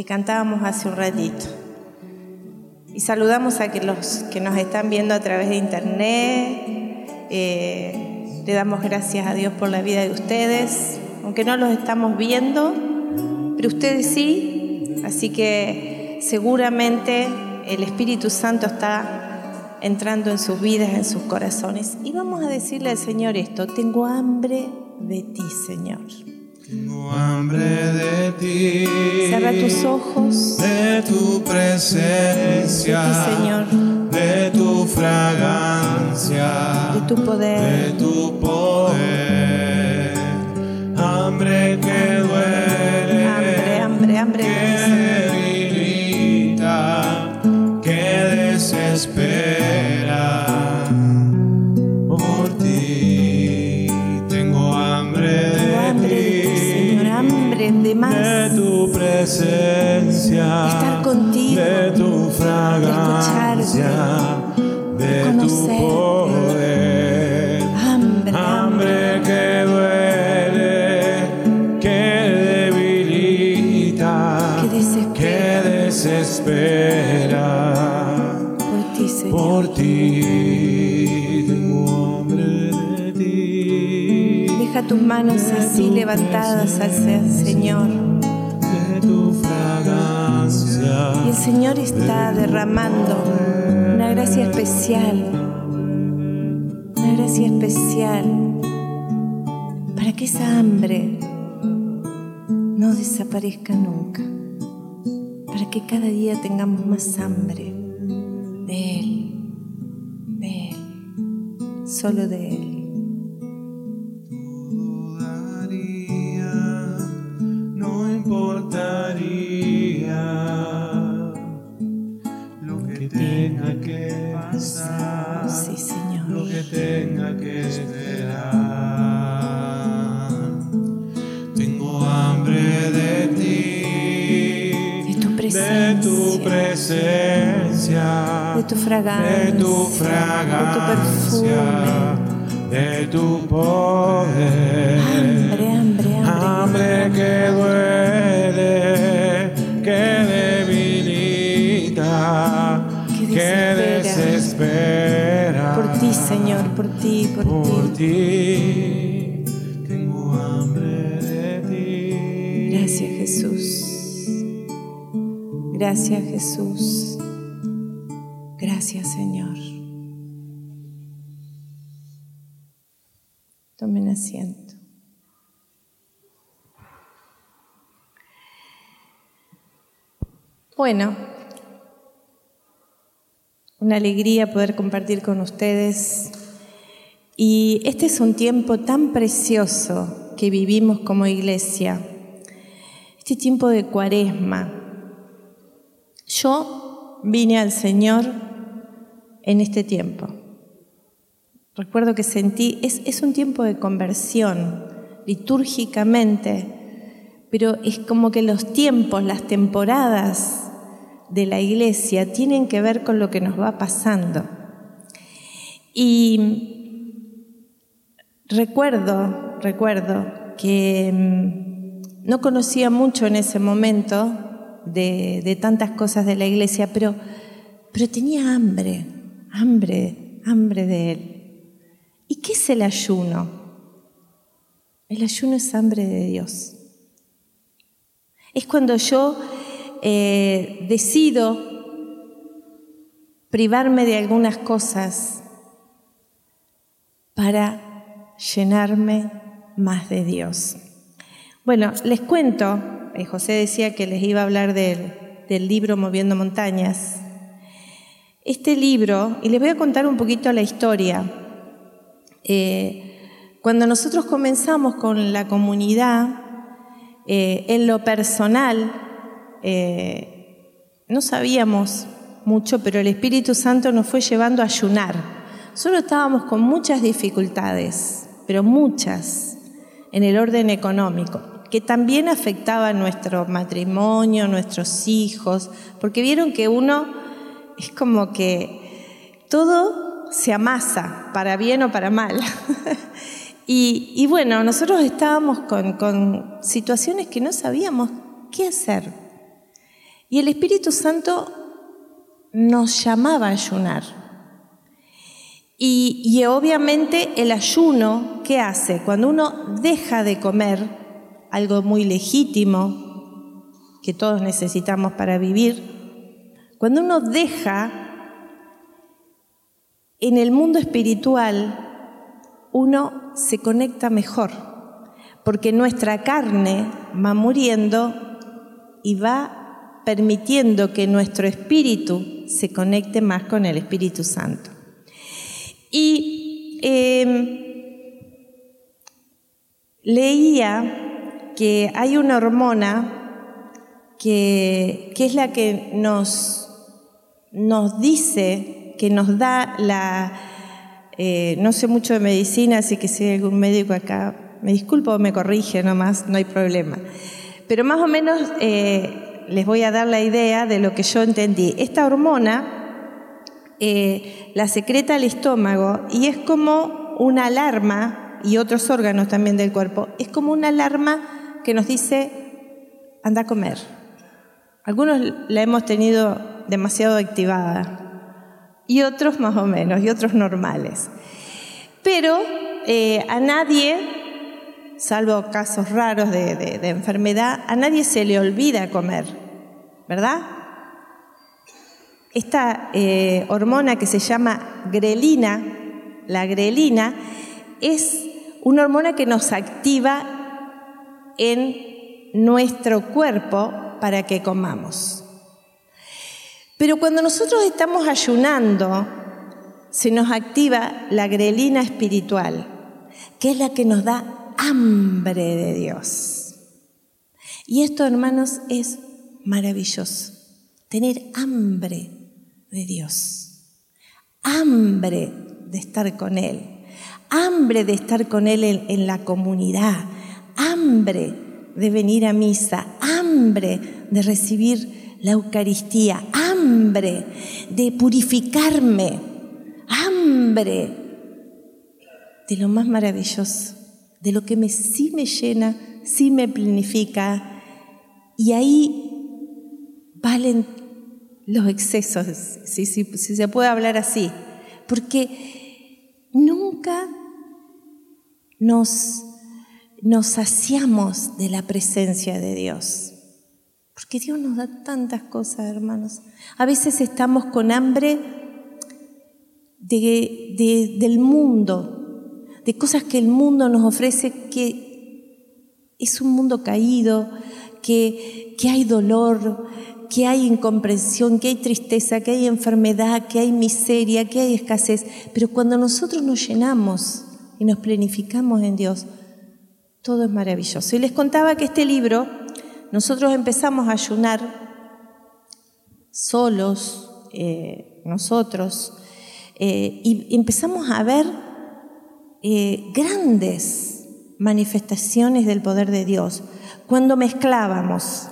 que cantábamos hace un ratito. Y saludamos a que los que nos están viendo a través de internet. Eh, le damos gracias a Dios por la vida de ustedes, aunque no los estamos viendo, pero ustedes sí. Así que seguramente el Espíritu Santo está entrando en sus vidas, en sus corazones. Y vamos a decirle al Señor esto, tengo hambre de ti, Señor. Tengo hambre de ti. Cierra tus ojos. De tu presencia. De ti, Señor. De tu fragancia. De tu poder. De tu poder. Hambre que duele. Hambre, hambre, hambre. Que debilita. Que desespera. Más. de tu presencia, estar contigo, de tu fragancia, de de tu poder. Hambre, Hambre que duele, que debilita, Que que desespera. desespera. Por ti, Señor. Por ti tus manos así levantadas al Señor. de tu fragancia. Y el Señor está derramando una gracia especial. Una gracia especial. Para que esa hambre no desaparezca nunca. Para que cada día tengamos más hambre de Él. De Él. Solo de Él. Fragancia, de tu fragancia, de tu poder. Hambre, hambre, hambre. Hambre que duele, que debilita, Que desespera. Por ti, Señor, por ti, por, Por ti. ti, tengo hambre de ti. Gracias, Jesús. Gracias, Jesús. Bueno, una alegría poder compartir con ustedes. Y este es un tiempo tan precioso que vivimos como iglesia. Este tiempo de cuaresma. Yo vine al Señor en este tiempo. Recuerdo que sentí, es, es un tiempo de conversión, litúrgicamente, pero es como que los tiempos, las temporadas de la iglesia tienen que ver con lo que nos va pasando. Y recuerdo, recuerdo que mm, no conocía mucho en ese momento de, de tantas cosas de la iglesia, pero, pero tenía hambre, hambre, hambre de Él. ¿Y qué es el ayuno? El ayuno es hambre de Dios. Es cuando yo eh, decido privarme de algunas cosas para llenarme más de Dios. Bueno, les cuento, eh, José decía que les iba a hablar del, libro Moviendo Montañas. Este libro, y les voy a contar un poquito la historia. Eh, cuando nosotros comenzamos con la comunidad, en lo personal, eh, no sabíamos mucho, pero el Espíritu Santo nos fue llevando a ayunar. Solo estábamos con muchas dificultades, pero muchas, en el orden económico, que también afectaba nuestro matrimonio, nuestros hijos, porque vieron que uno es como que todo se amasa, para bien o para mal. Y, bueno, nosotros estábamos con situaciones que no sabíamos qué hacer. Y el Espíritu Santo nos llamaba a ayunar. Y, y, obviamente el ayuno, ¿qué hace? Cuando uno deja de comer, algo muy legítimo, que todos necesitamos para vivir, cuando uno deja en el mundo espiritual, uno se conecta mejor, porque nuestra carne va muriendo y va permitiendo que nuestro espíritu se conecte más con el Espíritu Santo. Y eh, leía que hay una hormona que, que es la que nos, nos dice, que nos da la... Eh, no sé mucho de medicina, así que si hay algún médico acá, me disculpo me corrige nomás, no hay problema. Pero más o menos eh, les voy a dar la idea de lo que yo entendí. Esta hormona eh, la secreta el estómago y es como una alarma, y otros órganos también del cuerpo, es como una alarma que nos dice, anda a comer. Algunos la hemos tenido demasiado activada y otros más o menos, y otros normales. Pero eh, a nadie salvo casos raros de, enfermedad, a nadie se le olvida comer, ¿verdad? Esta eh, hormona que se llama grelina, la grelina, es una hormona que nos activa en nuestro cuerpo para que comamos. Pero cuando nosotros estamos ayunando, se nos activa la grelina espiritual, que es la que nos da hambre de Dios. Y esto, hermanos, es maravilloso. Tener hambre de Dios. Hambre de estar con Él. Hambre de estar con Él en, la comunidad. Hambre de venir a misa. Hambre de recibir la Eucaristía. Hambre de purificarme. Hambre de lo más maravilloso de lo que me, sí me llena, sí me planifica. Y ahí valen los excesos, si, si, se puede hablar así, porque nunca nos, nos saciamos de la presencia de Dios. Porque Dios nos da tantas cosas, hermanos. A veces estamos con hambre de, del mundo, de cosas que el mundo nos ofrece, que es un mundo caído, que, que hay dolor, que hay incomprensión, que hay tristeza, que hay enfermedad, que hay miseria, que hay escasez. Pero cuando nosotros nos llenamos y nos planificamos en Dios, todo es maravilloso. Y les contaba que este libro, nosotros empezamos a ayunar solos, eh, nosotros, eh, y empezamos a ver eh, grandes manifestaciones del poder de Dios cuando mezclábamos.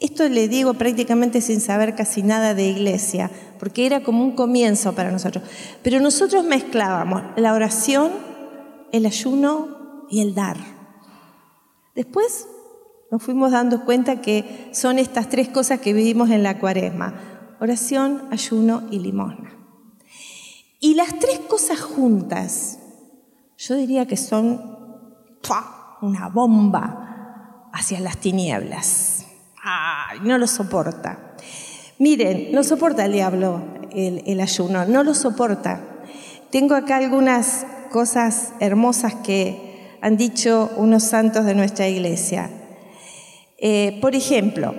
Esto le digo prácticamente sin saber casi nada de iglesia, porque era como un comienzo para nosotros. Pero nosotros mezclábamos la oración, el ayuno y el dar. Después nos fuimos dando cuenta que son estas tres cosas que vivimos en la cuaresma. Oración, ayuno y limosna. Y las tres cosas juntas yo diría que son una bomba hacia las tinieblas. Ay, no lo soporta. Miren, no soporta el diablo el, ayuno, no lo soporta. Tengo acá algunas cosas hermosas que han dicho unos santos de nuestra iglesia. Eh, por ejemplo,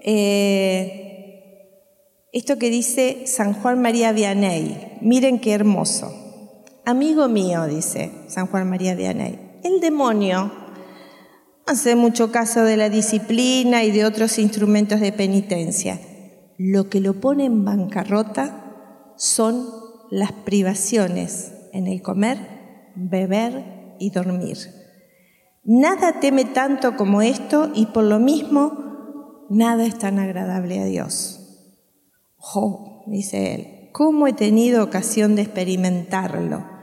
eh, esto que dice San Juan María Vianney, miren qué hermoso. Amigo mío, dice San Juan María de Anay, el demonio hace mucho caso de la disciplina y de otros instrumentos de penitencia. Lo que lo pone en bancarrota son las privaciones en el comer, beber y dormir. Nada teme tanto como esto y por lo mismo nada es tan agradable a Dios. Oh, dice él, ¿cómo he tenido ocasión de experimentarlo?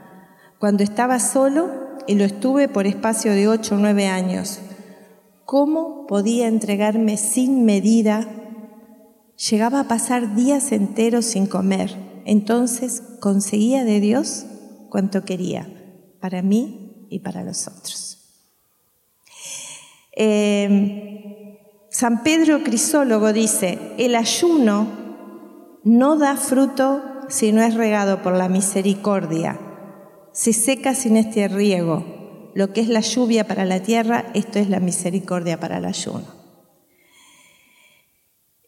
Cuando estaba solo, y lo estuve por espacio de ocho o nueve años. ¿Cómo podía entregarme sin medida? Llegaba a pasar días enteros sin comer. Entonces conseguía de Dios cuanto quería, para mí y para los otros. Eh, San Pedro Crisólogo dice, el ayuno no da fruto si no es regado por la misericordia, se seca sin este riego. Lo que es la lluvia para la tierra, esto es la misericordia para el ayuno.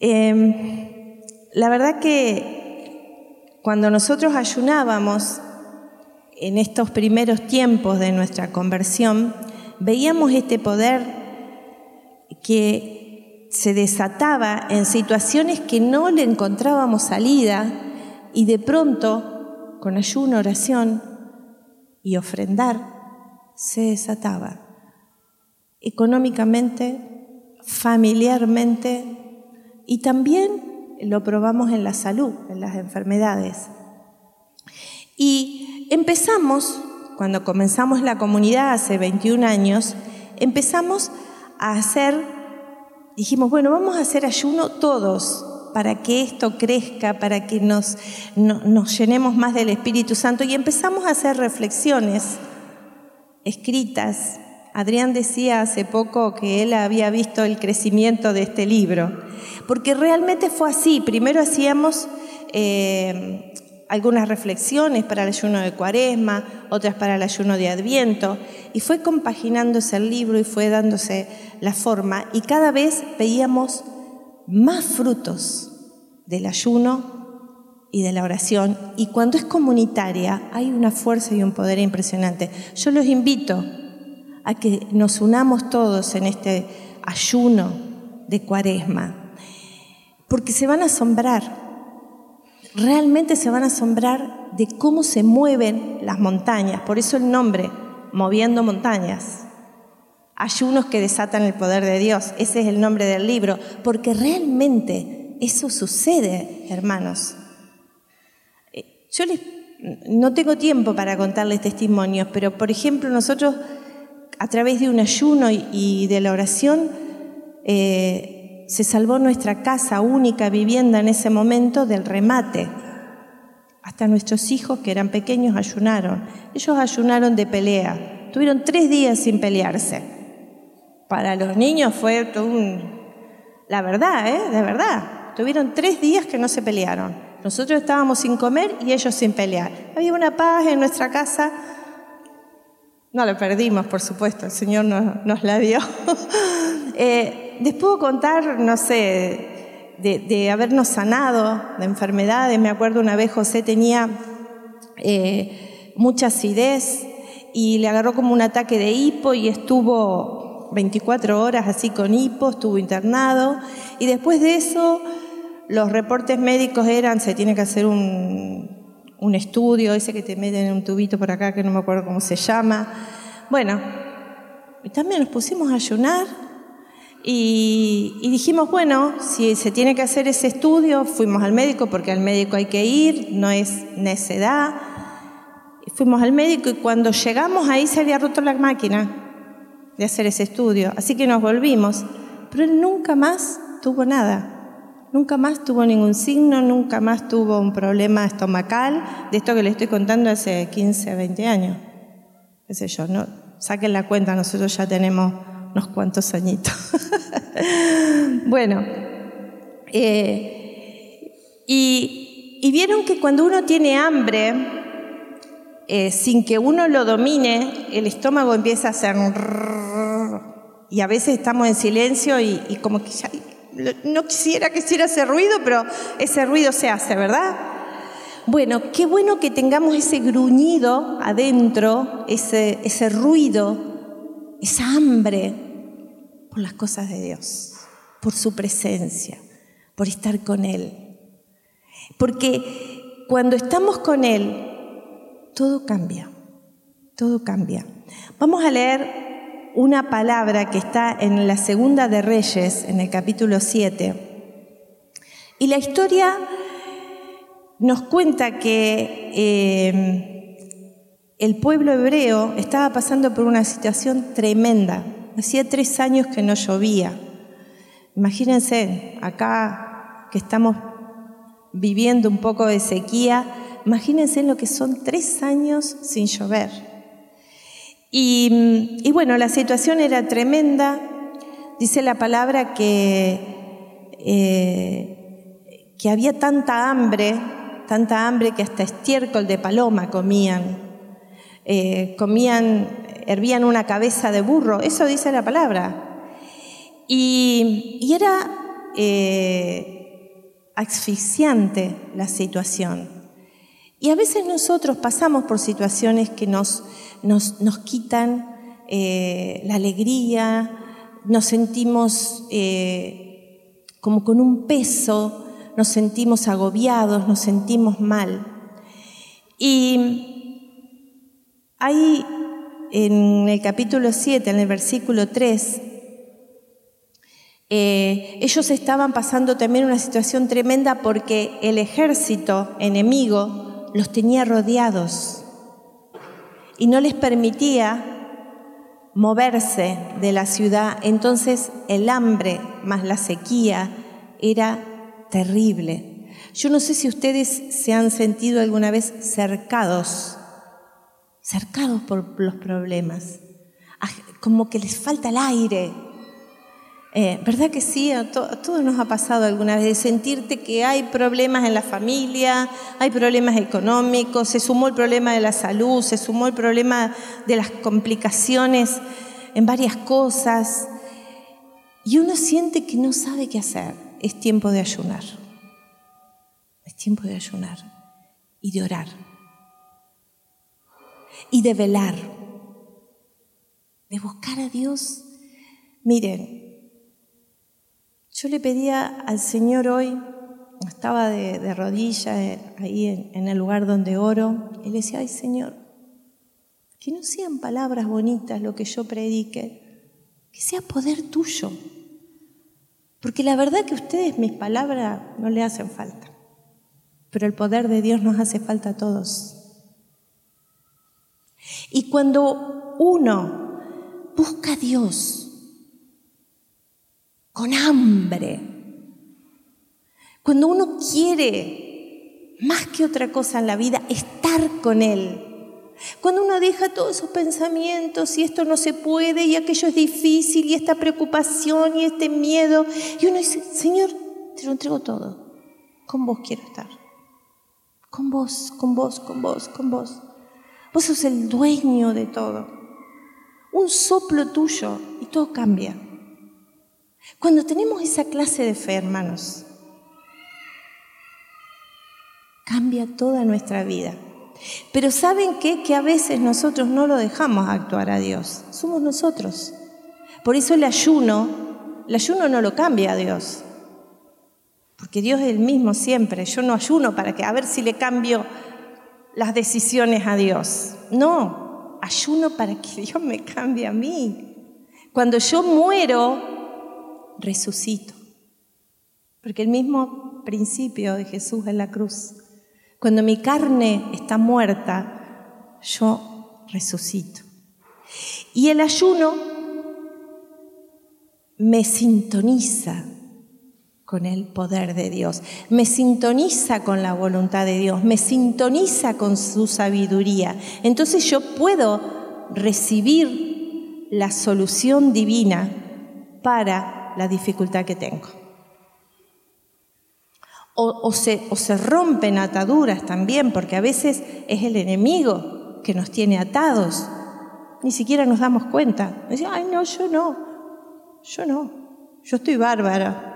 Em, la verdad que cuando nosotros ayunábamos en estos primeros tiempos de nuestra conversión, veíamos este poder que se desataba en situaciones que no le encontrábamos salida y de pronto, con ayuno, oración y ofrendar, se desataba económicamente, familiarmente y también lo probamos en la salud, en las enfermedades. Y empezamos, cuando comenzamos la comunidad hace 21 años, empezamos a hacer, dijimos, bueno, vamos a hacer ayuno todos, para que esto crezca, para que nos, nos llenemos más del Espíritu Santo. Y empezamos a hacer reflexiones escritas. Adrián decía hace poco que él había visto el crecimiento de este libro, porque realmente fue así. Primero hacíamos eh, algunas reflexiones para el ayuno de cuaresma, otras para el ayuno de adviento, y fue compaginándose el libro y fue dándose la forma, y cada vez veíamos más frutos del ayuno y de la oración. Y cuando es comunitaria hay una fuerza y un poder impresionante. Yo los invito a que nos unamos todos en este ayuno de cuaresma, porque se van a asombrar, realmente se van a asombrar de cómo se mueven las montañas, por eso el nombre, moviendo montañas ayunos que desatan el poder de Dios. Ese es el nombre del libro, porque realmente eso sucede, hermanos. Eh, yo les, no tengo tiempo para contarles testimonios, pero por ejemplo nosotros a través de un ayuno y, de la oración eh, se salvó nuestra casa, única vivienda en ese momento, del remate. Hasta nuestros hijos que eran pequeños ayunaron. Ellos ayunaron de pelea. Tuvieron tres días sin pelearse para los niños fue un... La verdad, ¿eh? De verdad. Tuvieron tres días que no se pelearon. Nosotros estábamos sin comer y ellos sin pelear. Había una paz en nuestra casa. No la perdimos, por supuesto, el Señor nos, la dio. eh, les puedo contar, no sé, de, habernos sanado de enfermedades. Me acuerdo una vez José tenía eh, mucha acidez y le agarró como un ataque de hipo y estuvo 24 horas así con hipo, estuvo internado y después de eso los reportes médicos eran, se tiene que hacer un, estudio, ese que te meten en un tubito por acá que no me acuerdo cómo se llama. Bueno, y también nos pusimos a ayunar y, y, dijimos, bueno, si se tiene que hacer ese estudio, fuimos al médico porque al médico hay que ir, no es necedad. Fuimos al médico y cuando llegamos ahí se había roto la máquina de hacer ese estudio. Así que nos volvimos, pero él nunca más tuvo nada. Nunca más tuvo ningún signo, nunca más tuvo un problema estomacal, de esto que le estoy contando hace 15, 20 años. Qué sé yo, no, saquen la cuenta, nosotros ya tenemos unos cuantos añitos. bueno, eh, y, y vieron que cuando uno tiene hambre, eh, sin que uno lo domine, el estómago empieza a hacer... Y a veces estamos en silencio y, como que ya no quisiera que hiciera ese ruido, pero ese ruido se hace, ¿verdad? Bueno, qué bueno que tengamos ese gruñido adentro, ese, ese ruido, esa hambre por las cosas de Dios, por su presencia, por estar con Él. Porque cuando estamos con Él, todo cambia, todo cambia. Vamos a leer una palabra que está en la segunda de Reyes, en el capítulo 7. Y la historia nos cuenta que eh, el pueblo hebreo estaba pasando por una situación tremenda. Hacía tres años que no llovía. Imagínense, acá que estamos viviendo un poco de sequía, imagínense lo que son tres años sin llover. Y, bueno, la situación era tremenda. Dice la palabra que, eh, que había tanta hambre, tanta hambre que hasta estiércol de paloma comían. Eh, comían, hervían una cabeza de burro, eso dice la palabra. Y, era eh, asfixiante la situación. Y a veces nosotros pasamos por situaciones que nos, nos, quitan eh, la alegría, nos sentimos como con un peso, nos sentimos agobiados, nos sentimos mal. Y Ahí en el capítulo 7, en el versículo 3, eh, ellos estaban pasando también una situación tremenda porque el ejército enemigo los tenía rodeados y no les permitía moverse de la ciudad. Entonces el hambre más la sequía era terrible. Yo no sé si ustedes se han sentido alguna vez cercados cercados por los problemas, ah, como que les falta el aire. Eh, ¿Verdad que sí? A, todos nos ha pasado alguna vez de sentirte que hay problemas en la familia, hay problemas económicos, se sumó el problema de la salud, se sumó el problema de las complicaciones en varias cosas y uno siente que no sabe qué hacer. Es tiempo de ayunar. Es tiempo de ayunar y de orar y de velar, de buscar a Dios. Miren, yo le pedía al Señor hoy, estaba de, rodillas eh, ahí en, el lugar donde oro, y le decía, ay Señor, que no sean palabras bonitas lo que yo predique, que sea poder tuyo. Porque la verdad que a ustedes mis palabras no le hacen falta, pero el poder de Dios nos hace falta a todos. Y cuando uno busca a Dios con hambre, cuando uno quiere más que otra cosa en la vida estar con Él, cuando uno deja todos esos pensamientos y esto no se puede y aquello es difícil y esta preocupación y este miedo, y uno dice, Señor, te lo entrego todo, con vos quiero estar, con vos, con vos, con vos, con vos. Vos sos el dueño de todo. Un soplo tuyo y todo cambia. Cuando tenemos esa clase de fe, hermanos, cambia toda nuestra vida. Pero ¿saben qué? Que a veces nosotros no lo dejamos actuar a Dios. Somos nosotros. Por eso el ayuno, el ayuno no lo cambia a Dios. Porque Dios es el mismo siempre. Yo no ayuno para que a ver si le cambio las decisiones a Dios. No, ayuno para que Dios me cambie a mí. Cuando yo muero, resucito. Porque el mismo principio de Jesús en la cruz, cuando mi carne está muerta, yo resucito. Y el ayuno me sintoniza con el poder de Dios, me sintoniza con la voluntad de Dios, me sintoniza con su sabiduría. Entonces yo puedo recibir la solución divina para la dificultad que tengo. O, se, se, rompen ataduras también, porque a veces es el enemigo que nos tiene atados. Ni siquiera nos damos cuenta. Dice, ay, no, yo no, yo no, yo estoy bárbara,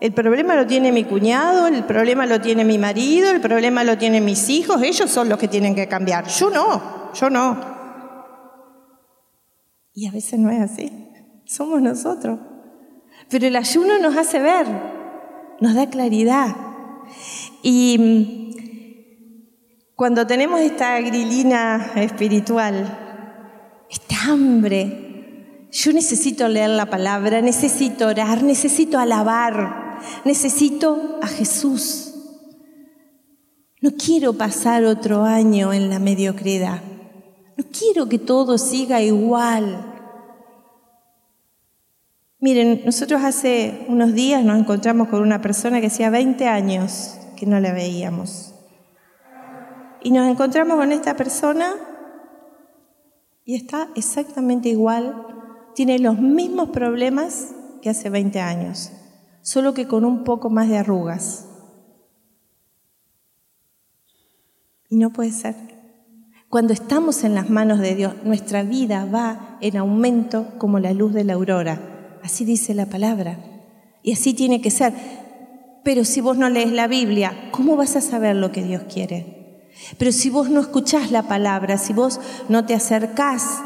el problema lo tiene mi cuñado, el problema lo tiene mi marido, el problema lo tienen mis hijos, ellos son los que tienen que cambiar. Yo no, yo no. Y a veces no es así, somos nosotros. Pero el ayuno nos hace ver, nos da claridad. Y mm, cuando tenemos esta grilina espiritual, esta hambre, yo necesito leer la palabra, necesito orar, necesito alabar, necesito a Jesús. No quiero pasar otro año en la mediocridad. No quiero que todo siga igual. Miren, nosotros hace unos días nos encontramos con una persona que hacía 20 años que no la veíamos. Y nos encontramos con esta persona y está exactamente igual, tiene los mismos problemas que hace 20 años, solo que con un poco más de arrugas. Y no puede ser. Cuando estamos en las manos de Dios, nuestra vida va en aumento como la luz de la aurora. Así dice la palabra. Y así tiene que ser. Pero si vos no lees la Biblia, ¿cómo vas a saber lo que Dios quiere? Pero si vos no escuchás la palabra, si vos no te acercás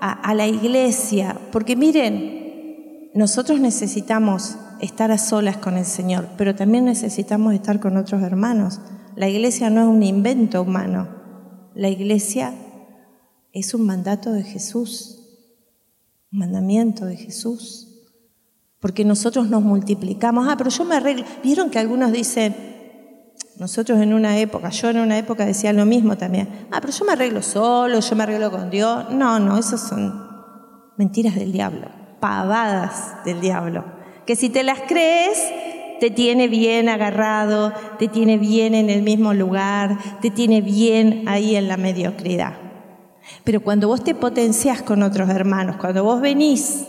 a, a la iglesia, porque miren, nosotros necesitamos estar a solas con el Señor, pero también necesitamos estar con otros hermanos. La iglesia no es un invento humano, la iglesia es un mandato de Jesús, un mandamiento de Jesús. Porque nosotros nos multiplicamos. Ah, pero yo me arreglo. Vieron que algunos dicen, nosotros en una época, yo en una época decía lo mismo también. Ah, pero yo me arreglo solo, yo me arreglo con Dios. No, no, eso son mentiras del diablo, pavadas del diablo. Que si te las crees, te tiene bien agarrado, te tiene bien en el mismo lugar, te tiene bien ahí en la mediocridad. Pero cuando vos te potencias con otros hermanos, cuando vos venís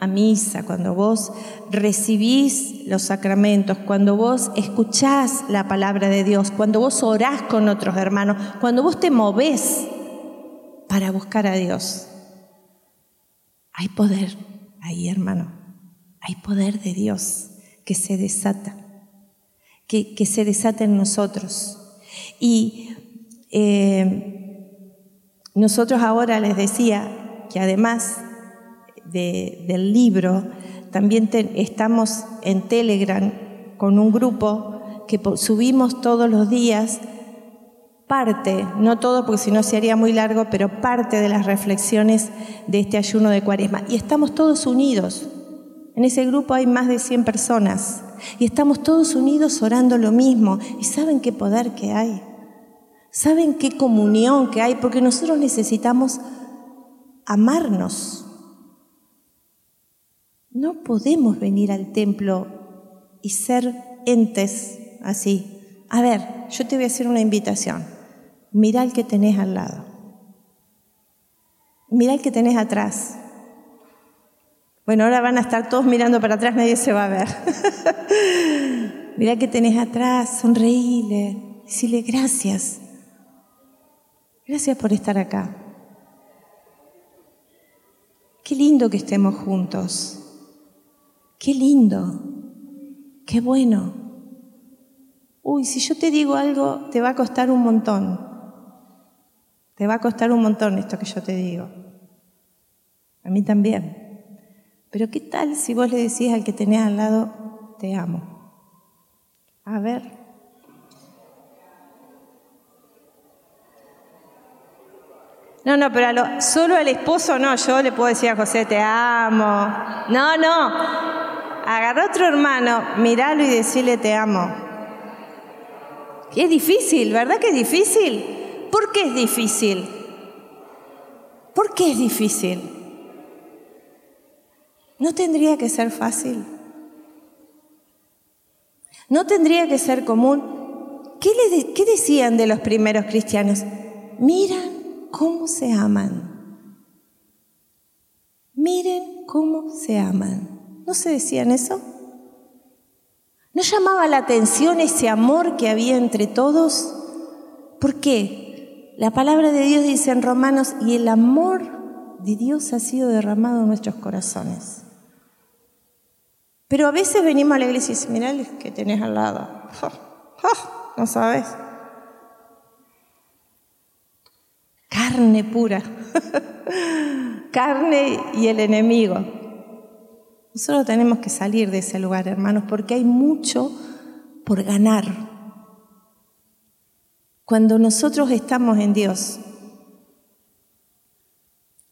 a misa, cuando vos recibís los sacramentos, cuando vos escuchás la palabra de Dios, cuando vos orás con otros hermanos, cuando vos te movés para buscar a Dios, hay poder ahí, hermano, hay poder de Dios que se desata, que, que se desata en nosotros. Y eh, nosotros ahora les decía que además de, del libro, también estamos en Telegram con un grupo que subimos todos los días parte, no todo porque si no se haría muy largo, pero parte de las reflexiones de este ayuno de cuaresma. Y estamos todos unidos, en ese grupo hay más de 100 personas y estamos todos unidos orando lo mismo. ¿Y saben qué poder que hay? ¿Saben qué comunión que hay? Porque nosotros necesitamos amarnos. No podemos venir al templo y ser entes así. A ver, yo te voy a hacer una invitación. Mira el que tenés al lado. Mira el que tenés atrás. Bueno, ahora van a estar todos mirando para atrás, nadie se va a ver. Mira que tenés atrás, sonreíle, decirle gracias. Gracias por estar acá. Qué lindo que estemos juntos. Qué lindo. Qué bueno. Uy, si yo te digo algo, te va a costar un montón. Te va a costar un montón esto que yo te digo. A mí también. Pero ¿qué tal si vos le decís al que tenés al lado, te amo? A ver. No, no, pero lo, solo al esposo no, yo le puedo decir a José, te amo. No, no. Agarra otro hermano, miralo y decirle, te amo. es difícil, ¿verdad que es difícil? ¿Por qué es difícil? ¿Por qué es difícil? ¿No tendría que ser fácil? ¿No tendría que ser común? ¿Qué, le ¿Qué, decían de los primeros cristianos? Miran cómo se aman. Miren cómo se aman. ¿No se decían eso? ¿No llamaba la atención ese amor que había entre todos? ¿Por qué? La palabra de Dios dice en Romanos, y el amor de Dios ha sido derramado en nuestros corazones. Pero a veces venimos a la iglesia y dicen, mirá el que tenés al lado. no sabes. Carne pura. Carne y el enemigo. Nosotros tenemos que salir de ese lugar, hermanos, porque hay mucho por ganar. Cuando nosotros estamos en Dios,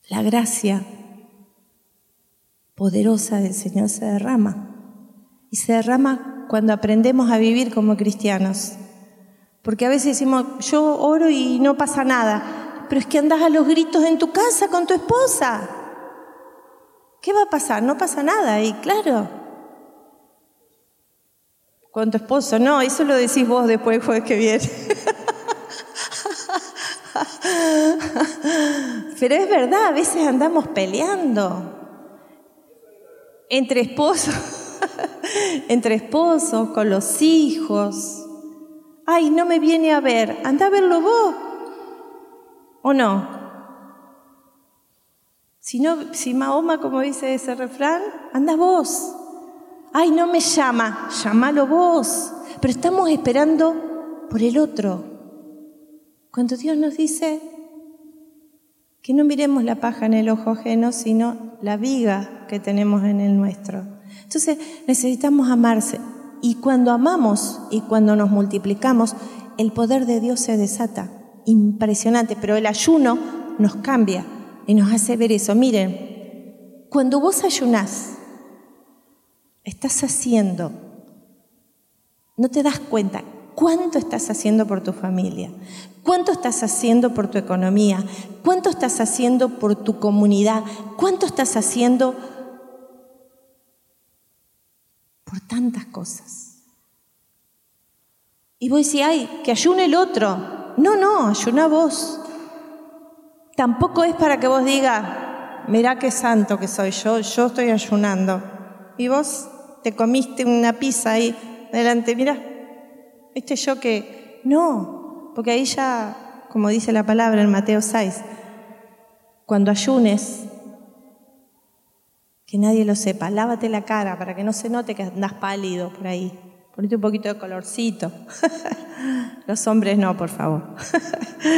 la gracia poderosa del Señor se derrama. Y se derrama cuando aprendemos a vivir como cristianos. Porque a veces decimos, yo oro y no pasa nada. pero es que andas a los gritos en tu casa con tu esposa. ¿Qué va a pasar? No pasa nada y claro. Con tu esposo, no, eso lo decís vos después del jueves que viene. Pero es verdad, a veces andamos peleando entre esposos, entre esposos, con los hijos. Ay, no me viene a ver, anda a verlo vos. ¿O no? Si, no, si Mahoma, como dice ese refrán, anda vos. Ay, no me llama, llámalo vos. Pero estamos esperando por el otro. Cuando Dios nos dice que no miremos la paja en el ojo ajeno, sino la viga que tenemos en el nuestro. Entonces necesitamos amarse. Y cuando amamos y cuando nos multiplicamos, el poder de Dios se desata. Impresionante. Pero el ayuno nos cambia y nos hace ver eso. Miren, cuando vos ayunás, estás haciendo, no te das cuenta cuánto estás haciendo por tu familia, cuánto estás haciendo por tu economía, cuánto estás haciendo por tu comunidad, cuánto estás haciendo por tantas cosas. Y vos decís, ay, que ayune el otro. No, no, ayuna vos. Tampoco es para que vos digas, mirá qué santo que soy yo, yo estoy ayunando. Y vos te comiste una pizza ahí delante, mirá, este yo que... No, porque ahí ya, como dice la palabra en Mateo 6, cuando ayunes, que nadie lo sepa, lávate la cara para que no se note que andas pálido por ahí. Ponete un poquito de colorcito. Los hombres no, por favor.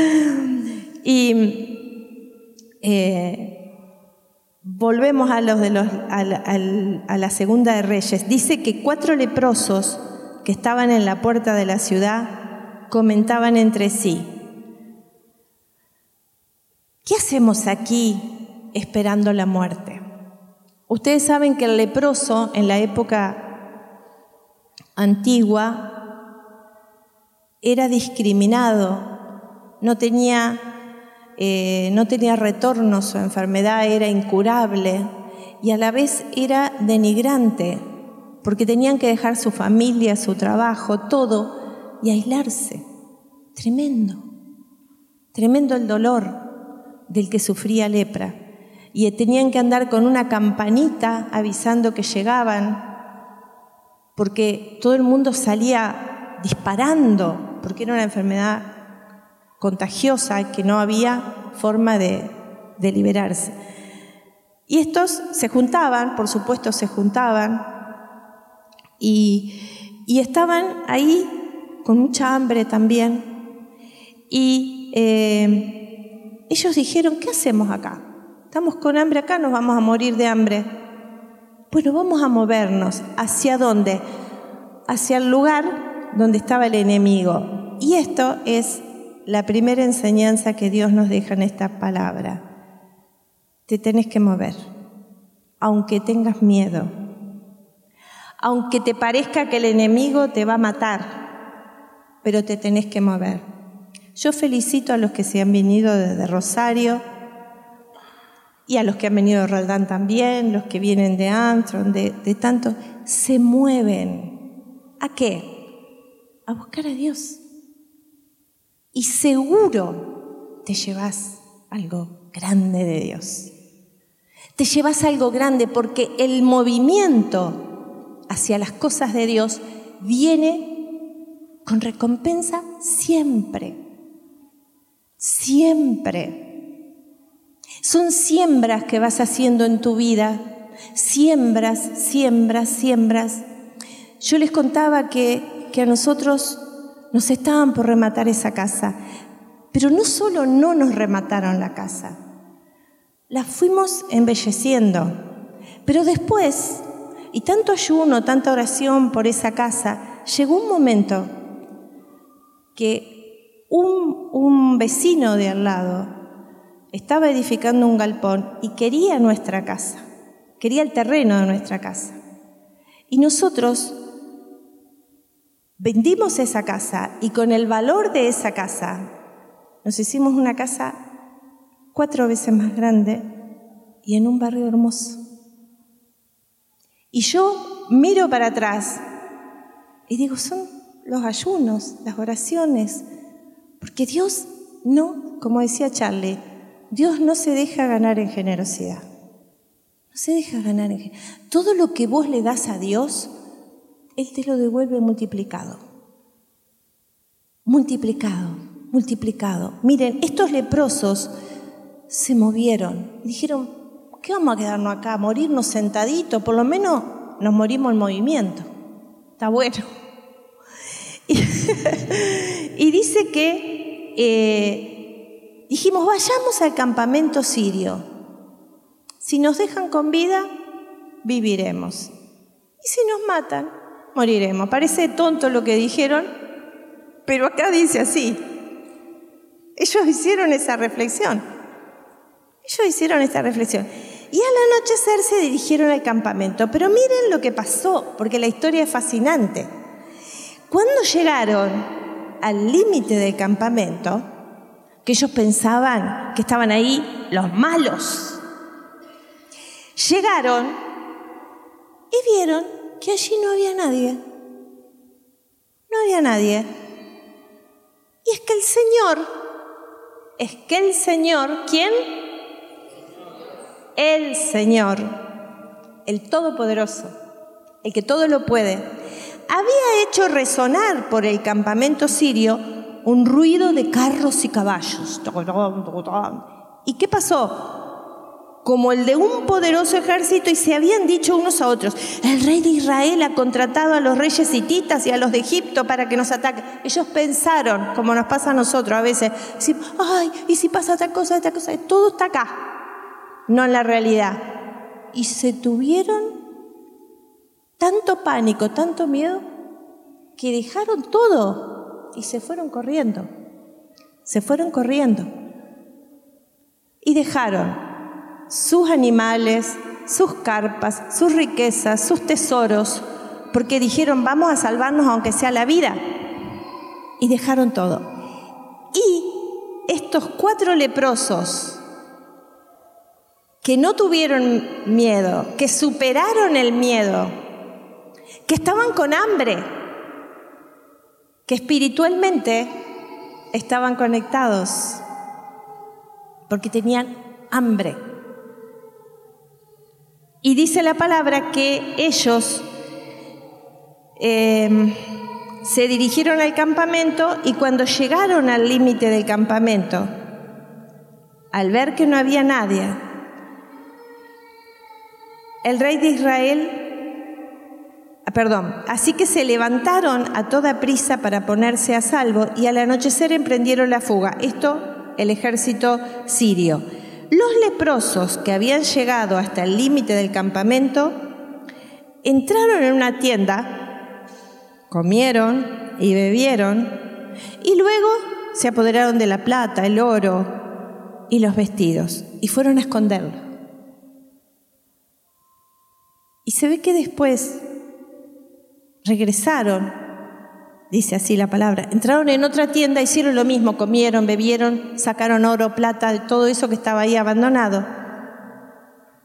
y eh, volvemos a, los de los, a, la, segunda de Reyes. Dice que cuatro leprosos que estaban en la puerta de la ciudad comentaban entre sí, ¿qué hacemos aquí esperando la muerte? Ustedes saben que el leproso en la época antigua era discriminado, no tenía eh, no tenía retorno, su enfermedad era incurable y a la vez era denigrante, porque tenían que dejar su familia, su trabajo, todo y aislarse. Tremendo, tremendo el dolor del que sufría lepra. Y tenían que andar con una campanita avisando que llegaban, porque todo el mundo salía disparando, porque era una enfermedad contagiosa que no había forma de, liberarse. Y estos se juntaban, por supuesto se juntaban, y, estaban ahí con mucha hambre también. Y eh, ellos dijeron, ¿qué hacemos acá? Estamos con hambre acá, nos vamos a morir de hambre. Bueno, vamos a movernos. ¿Hacia dónde? Hacia el lugar donde estaba el enemigo. Y esto es la primera enseñanza que Dios nos deja en esta palabra. Te tenés que mover, aunque tengas miedo, aunque te parezca que el enemigo te va a matar, pero te tenés que mover. Yo felicito a los que se han venido desde Rosario y a los que han venido de Roldán también, los que vienen de Antron, de, de tanto, se mueven. ¿A qué? A buscar a Dios y seguro te llevas algo grande de Dios. Te llevas algo grande porque el movimiento hacia las cosas de Dios viene con recompensa siempre. Siempre. Son siembras que vas haciendo en tu vida. Siembras, siembras, siembras. Yo les contaba que, que a nosotros nos estaban por rematar esa casa. Pero no solo no nos remataron la casa, la fuimos embelleciendo. Pero después, y tanto ayuno, tanta oración por esa casa, llegó un momento que un, un vecino de al lado estaba edificando un galpón y quería nuestra casa, quería el terreno de nuestra casa. Y nosotros Vendimos esa casa y con el valor de esa casa nos hicimos una casa cuatro veces más grande y en un barrio hermoso. Y yo miro para atrás y digo, son los ayunos, las oraciones, porque Dios no, como decía Charlie, Dios no se deja ganar en generosidad. No se deja ganar en generosidad. Todo lo que vos le das a Dios, Él te lo devuelve multiplicado. Multiplicado, multiplicado. Miren, estos leprosos se movieron. Dijeron, ¿qué vamos a quedarnos acá? ¿Morirnos sentaditos? Por lo menos nos morimos en movimiento. Está bueno. Y, dice que eh, dijimos, vayamos al campamento sirio. Si nos dejan con vida, viviremos. Y si nos matan, moriremos. Parece tonto lo que dijeron, pero acá dice así. Ellos hicieron esa reflexión. Ellos hicieron esta reflexión. Y al anochecer se dirigieron al campamento. Pero miren lo que pasó, porque la historia es fascinante. Cuando llegaron al límite del campamento, que ellos pensaban que estaban ahí los malos, llegaron y vieron que allí no había nadie. No había nadie. Y es que el Señor, es que el Señor, ¿quién? el Señor, el Todopoderoso, el que todo lo puede, había hecho resonar por el campamento sirio un ruido de carros y caballos. ¿Y qué pasó? Como el de un poderoso ejército y se habían dicho unos a otros, el rey de Israel ha contratado a los reyes hititas y a los de Egipto para que nos ataquen. Ellos pensaron, como nos pasa a nosotros a veces, ay, y si pasa otra cosa, otra cosa, todo está acá no en la realidad. Y se tuvieron tanto pánico, tanto miedo, que dejaron todo y se fueron corriendo. Se fueron corriendo. Y dejaron sus animales, sus carpas, sus riquezas, sus tesoros, porque dijeron, vamos a salvarnos aunque sea la vida. Y dejaron todo. Y estos cuatro leprosos, que no tuvieron miedo, que superaron el miedo, que estaban con hambre, que espiritualmente estaban conectados, porque tenían hambre. Y dice la palabra que ellos em, se dirigieron al campamento y cuando llegaron al límite del campamento, al ver que no había nadie, el rey de Israel, ah, perdón, así que se levantaron a toda prisa para ponerse a salvo y al anochecer emprendieron la fuga. Esto, el ejército sirio. Los leprosos que habían llegado hasta el límite del campamento entraron en una tienda, comieron y bebieron y luego se apoderaron de la plata, el oro y los vestidos y fueron a esconderlo. Y se ve que después regresaron, dice así la palabra, entraron en otra tienda, hicieron lo mismo, comieron, bebieron, sacaron oro, plata, todo eso que estaba ahí abandonado,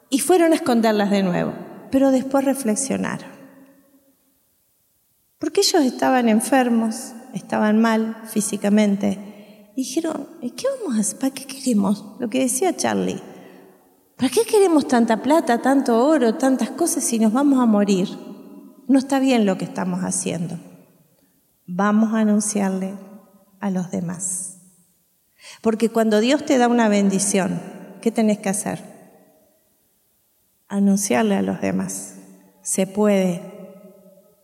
y fueron a esconderlas de nuevo, pero después reflexionaron. Porque ellos estaban enfermos, estaban mal físicamente. Y dijeron, ¿y qué vamos a hacer? ¿Para qué queremos? Lo que decía Charlie. ¿Para qué queremos tanta plata, tanto oro, tantas cosas si nos vamos a morir? No está bien lo que estamos haciendo. Vamos a anunciarle a los demás. Porque cuando Dios te da una bendición, ¿qué tenés que hacer? Anunciarle a los demás. Se puede,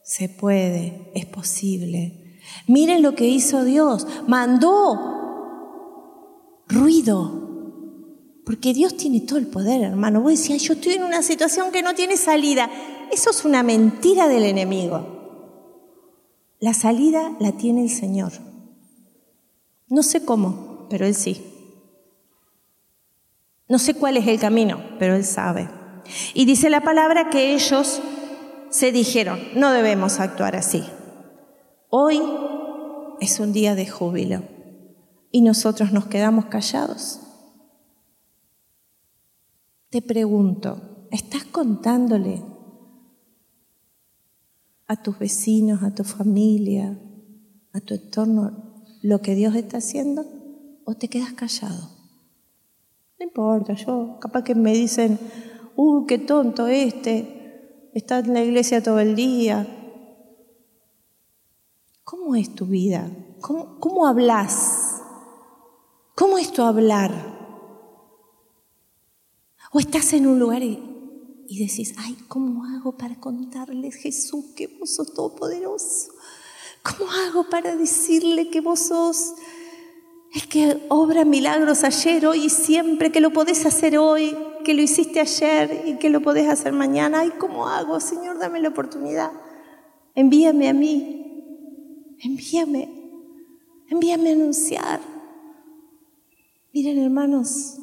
se puede, es posible. Miren lo que hizo Dios. Mandó ruido porque Dios tiene todo el poder, hermano. Vos decías, yo estoy en una situación que no tiene salida. Eso es una mentira del enemigo. La salida la tiene el Señor. No sé cómo, pero Él sí. No sé cuál es el camino, pero Él sabe. Y dice la palabra que ellos se dijeron, no debemos actuar así. Hoy es un día de júbilo y nosotros nos quedamos callados. Te pregunto, ¿estás contándole a tus vecinos, a tu familia, a tu entorno lo que Dios está haciendo? ¿O te quedas callado? No importa, yo capaz que me dicen, uh, qué tonto este, está en la iglesia todo el día. ¿Cómo es tu vida? ¿Cómo, cómo hablas? ¿Cómo es tu hablar? ¿O estás en un lugar y, y decís, ay, ¿cómo hago para contarles Jesús que vos sos todopoderoso? ¿Cómo hago para decirle que vos sos el que obra milagros ayer, hoy y siempre, que lo podés hacer hoy, que lo hiciste ayer y que lo podés hacer mañana? Ay, ¿cómo hago? Señor, dame la oportunidad. Envíame a mí. Envíame. Envíame a anunciar. Miren, hermanos,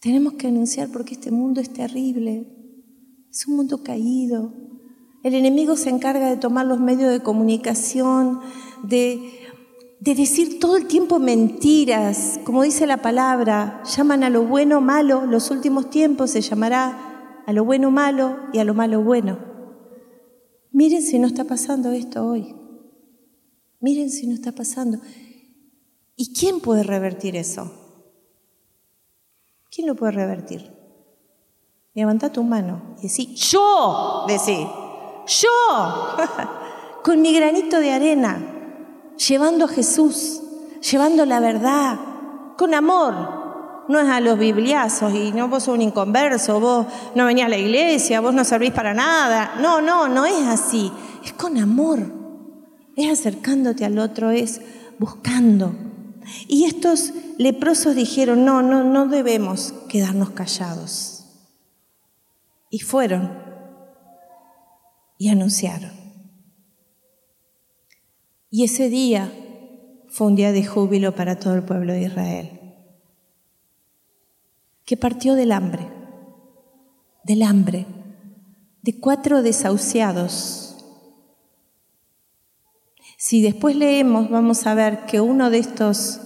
tenemos que anunciar porque este mundo es terrible. Es un mundo caído. El enemigo se encarga de tomar los medios de comunicación, de, de decir todo el tiempo mentiras, como dice la palabra, llaman a lo bueno malo, los últimos tiempos se llamará a lo bueno malo y a lo malo bueno. Miren si no está pasando esto hoy. Miren si no está pasando. ¿Y quién puede revertir eso? ¿Quién lo puede revertir? Levanta tu mano y decí, yo, decí, yo, con mi granito de arena, llevando a Jesús, llevando la verdad, con amor. No es a los bibliazos y no vos sos un inconverso, vos no venís a la iglesia, vos no servís para nada. No, no, no es así. Es con amor. Es acercándote al otro, es buscando. Y estos leprosos dijeron, no, no, no debemos quedarnos callados. Y fueron y anunciaron. Y ese día fue un día de júbilo para todo el pueblo de Israel, que partió del hambre, del hambre, de cuatro desahuciados. Si después leemos, vamos a ver que uno de estos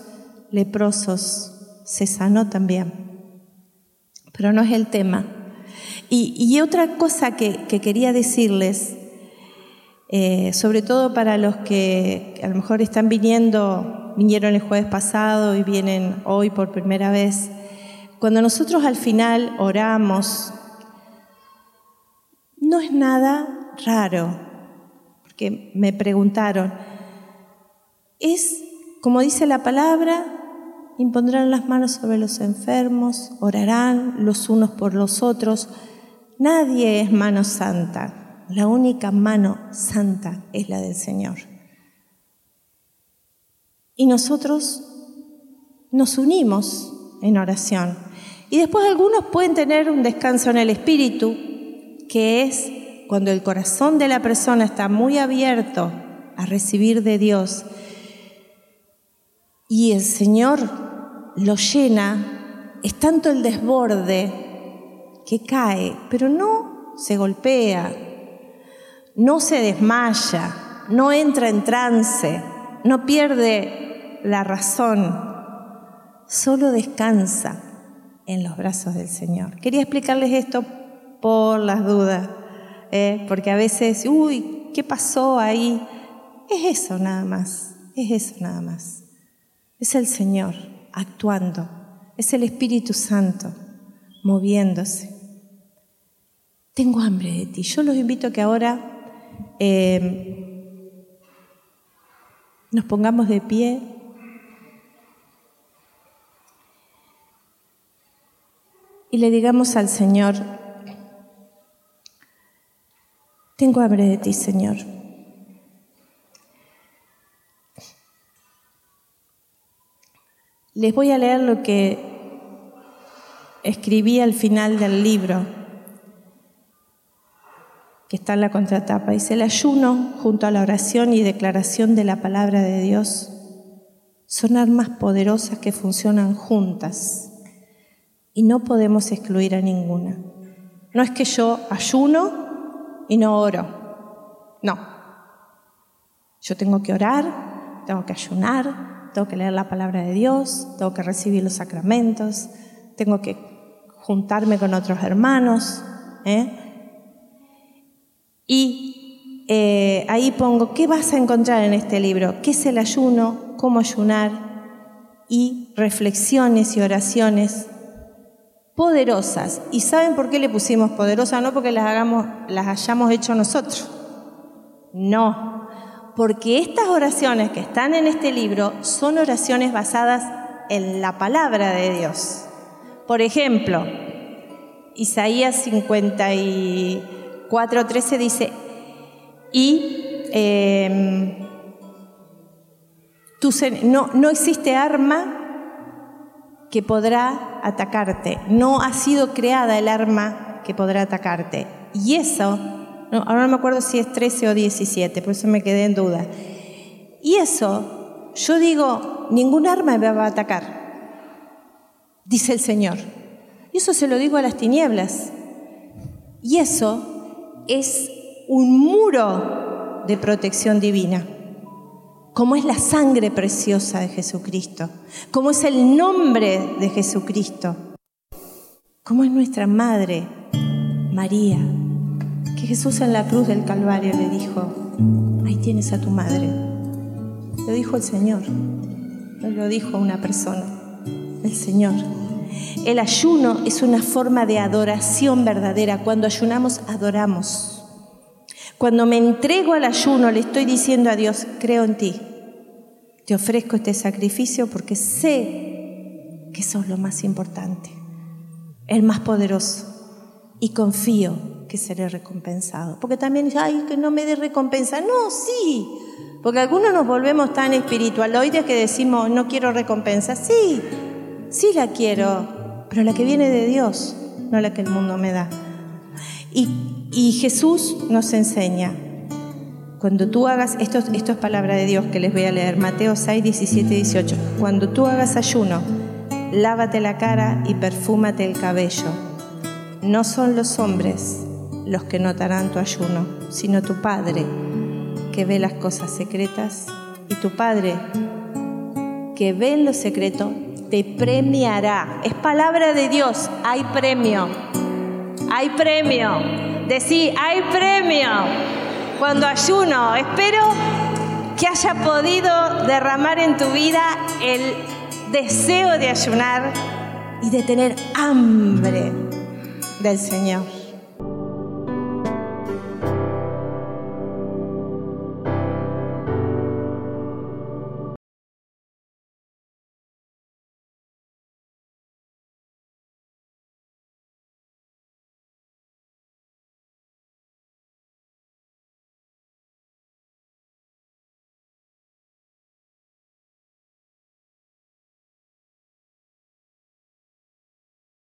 leprosos se sanó también, pero no es el tema. Y, otra cosa que, que quería decirles eh, sobre todo para los que a lo mejor están viniendo, vinieron el jueves pasado y vienen hoy por primera vez. Cuando nosotros al final oramos, no es nada raro, porque me preguntaron, es, como dice la palabra, impondrán las manos sobre los enfermos, orarán los unos por los otros. Nadie es mano santa. La única mano santa es la del Señor. Y nosotros nos unimos en oración. Y después algunos pueden tener un descanso en el espíritu, que es cuando el corazón de la persona está muy abierto a recibir de Dios y el Señor lo llena, es tanto el desborde que cae, pero no se golpea, no se desmaya, no entra en trance, no pierde la razón, solo descansa en los brazos del Señor. Quería explicarles esto por las dudas, ¿eh? porque a veces, uy, ¿qué pasó ahí? Es eso nada más, es eso nada más. Es el Señor actuando, es el Espíritu Santo moviéndose. Tengo hambre de ti. Yo los invito a que ahora eh, nos pongamos de pie. Y le digamos al Señor, tengo hambre de ti, Señor. Les voy a leer lo que escribí al final del libro que está en la contratapa. Dice, el ayuno junto a la oración y declaración de la palabra de Dios son armas poderosas que funcionan juntas y no podemos excluir a ninguna. No es que yo ayuno y no oro. No. Yo tengo que orar, tengo que ayunar, tengo que leer la palabra de Dios, tengo que recibir los sacramentos, tengo que juntarme con otros hermanos. ¿eh? Y eh, ahí pongo, ¿qué vas a encontrar en este libro? ¿Qué es el ayuno? ¿Cómo ayunar? Y reflexiones y oraciones poderosas. ¿Y saben por qué le pusimos poderosas? No porque las, hagamos, las hayamos hecho nosotros. No, porque estas oraciones que están en este libro son oraciones basadas en la palabra de Dios. Por ejemplo, Isaías 54, 13 dice, y em, no, no existe arma que podrá atacarte, no ha sido creada el arma que podrá atacarte. Y eso, ahora no me acuerdo si es 13 o 17, por eso me quedé en duda. Y eso, yo digo, ningún arma me va a atacar, dice el Señor. Y eso se lo digo a las tinieblas. Y eso es un muro de protección divina, como es la sangre preciosa de Jesucristo, como es el nombre de Jesucristo, como es nuestra Madre, María, que Jesús en la cruz del Calvario le dijo, ahí tienes a tu madre. Lo dijo el Señor, no lo dijo una persona, el Señor. El ayuno es una forma de adoración verdadera. Cuando ayunamos, adoramos. Cuando me entrego al ayuno, le estoy diciendo a Dios, creo en ti. Te ofrezco este sacrificio porque sé que sos lo más importante, el más poderoso. Y confío que seré recompensado. Porque también, ay, que no me dé recompensa. No, sí. Porque algunos nos volvemos tan espiritualoides que decimos, no quiero recompensa. Sí, sí la quiero, pero la que viene de Dios, no la que el mundo me da. Y, Jesús nos enseña, cuando tú hagas, esto, esto es palabra de Dios que les voy a leer, Mateo 6, 17, 18, cuando tú hagas ayuno, lávate la cara y perfúmate el cabello. No son los hombres los que notarán tu ayuno, sino tu Padre, que ve las cosas secretas, y tu Padre, que ve en lo secreto, te premiará. Es palabra de Dios, hay premio. Hay premio. Decí, hay premio. Cuando ayuno, espero que haya podido derramar en tu vida el deseo de ayunar y de tener hambre del Señor.